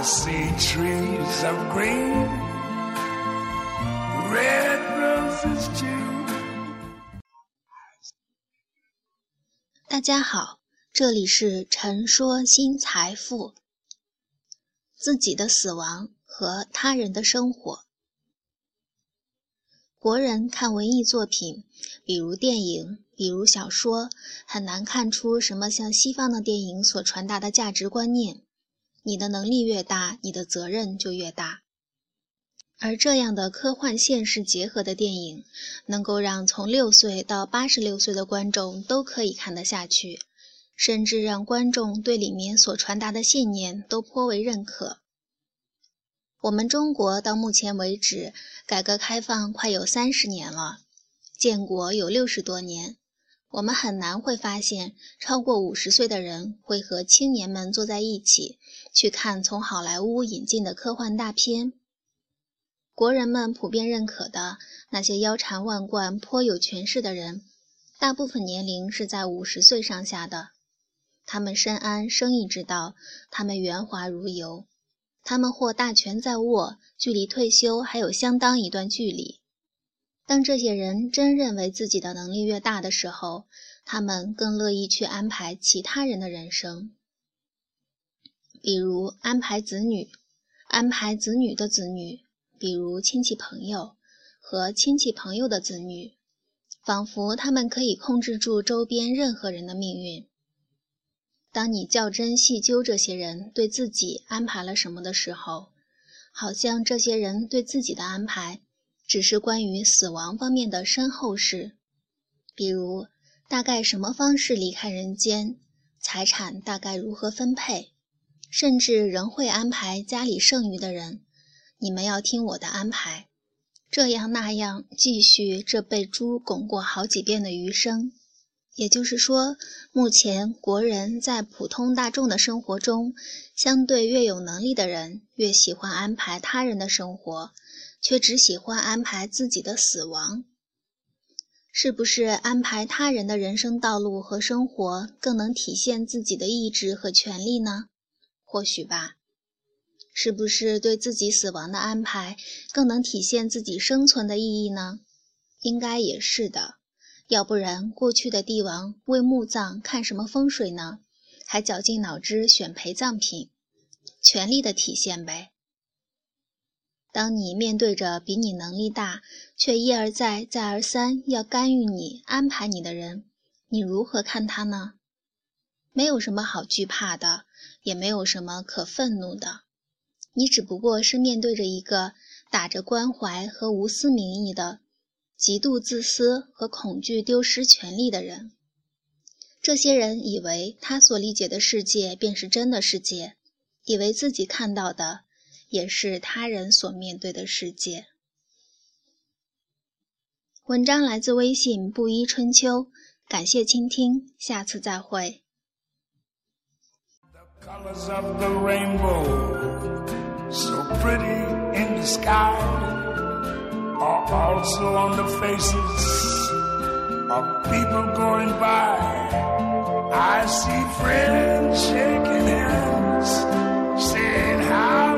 See trees of green, red roses too. 大家好，这里是陈说新财富。自己的死亡和他人的生活。国人看文艺作品，比如电影，比如小说，很难看出什么像西方的电影所传达的价值观念。你的能力越大，你的责任就越大。而这样的科幻现实结合的电影，能够让从六岁到八十六岁的观众都可以看得下去，甚至让观众对里面所传达的信念都颇为认可。我们中国到目前为止，改革开放快有三十年了，建国有六十多年，我们很难会发现超过五十岁的人会和青年们坐在一起去看从好莱坞引进的科幻大片。国人们普遍认可的那些腰缠万贯、颇有权势的人，大部分年龄是在五十岁上下的，他们深谙生意之道，他们圆滑如油。他们或大权在握，距离退休还有相当一段距离。当这些人真认为自己的能力越大的时候，他们更乐意去安排其他人的人生，比如安排子女，安排子女的子女，比如亲戚朋友和亲戚朋友的子女，仿佛他们可以控制住周边任何人的命运。当你较真细究这些人对自己安排了什么的时候，好像这些人对自己的安排只是关于死亡方面的身后事，比如大概什么方式离开人间，财产大概如何分配，甚至仍会安排家里剩余的人，你们要听我的安排，这样那样继续这被猪拱过好几遍的余生。也就是说，目前国人在普通大众的生活中，相对越有能力的人越喜欢安排他人的生活，却只喜欢安排自己的死亡。是不是安排他人的人生道路和生活更能体现自己的意志和权利呢？或许吧。是不是对自己死亡的安排更能体现自己生存的意义呢？应该也是的。要不然，过去的帝王为墓葬看什么风水呢？还绞尽脑汁选陪葬品，权力的体现呗。当你面对着比你能力大却一而再、再而三要干预你、安排你的人，你如何看他呢？没有什么好惧怕的，也没有什么可愤怒的。你只不过是面对着一个打着关怀和无私名义的。极度自私和恐惧丢失权利的人，这些人以为他所理解的世界便是真的世界，以为自己看到的也是他人所面对的世界。文章来自微信布衣春秋，感谢倾听，下次再会。are also on the faces of people going by. I see friends shaking hands, saying, How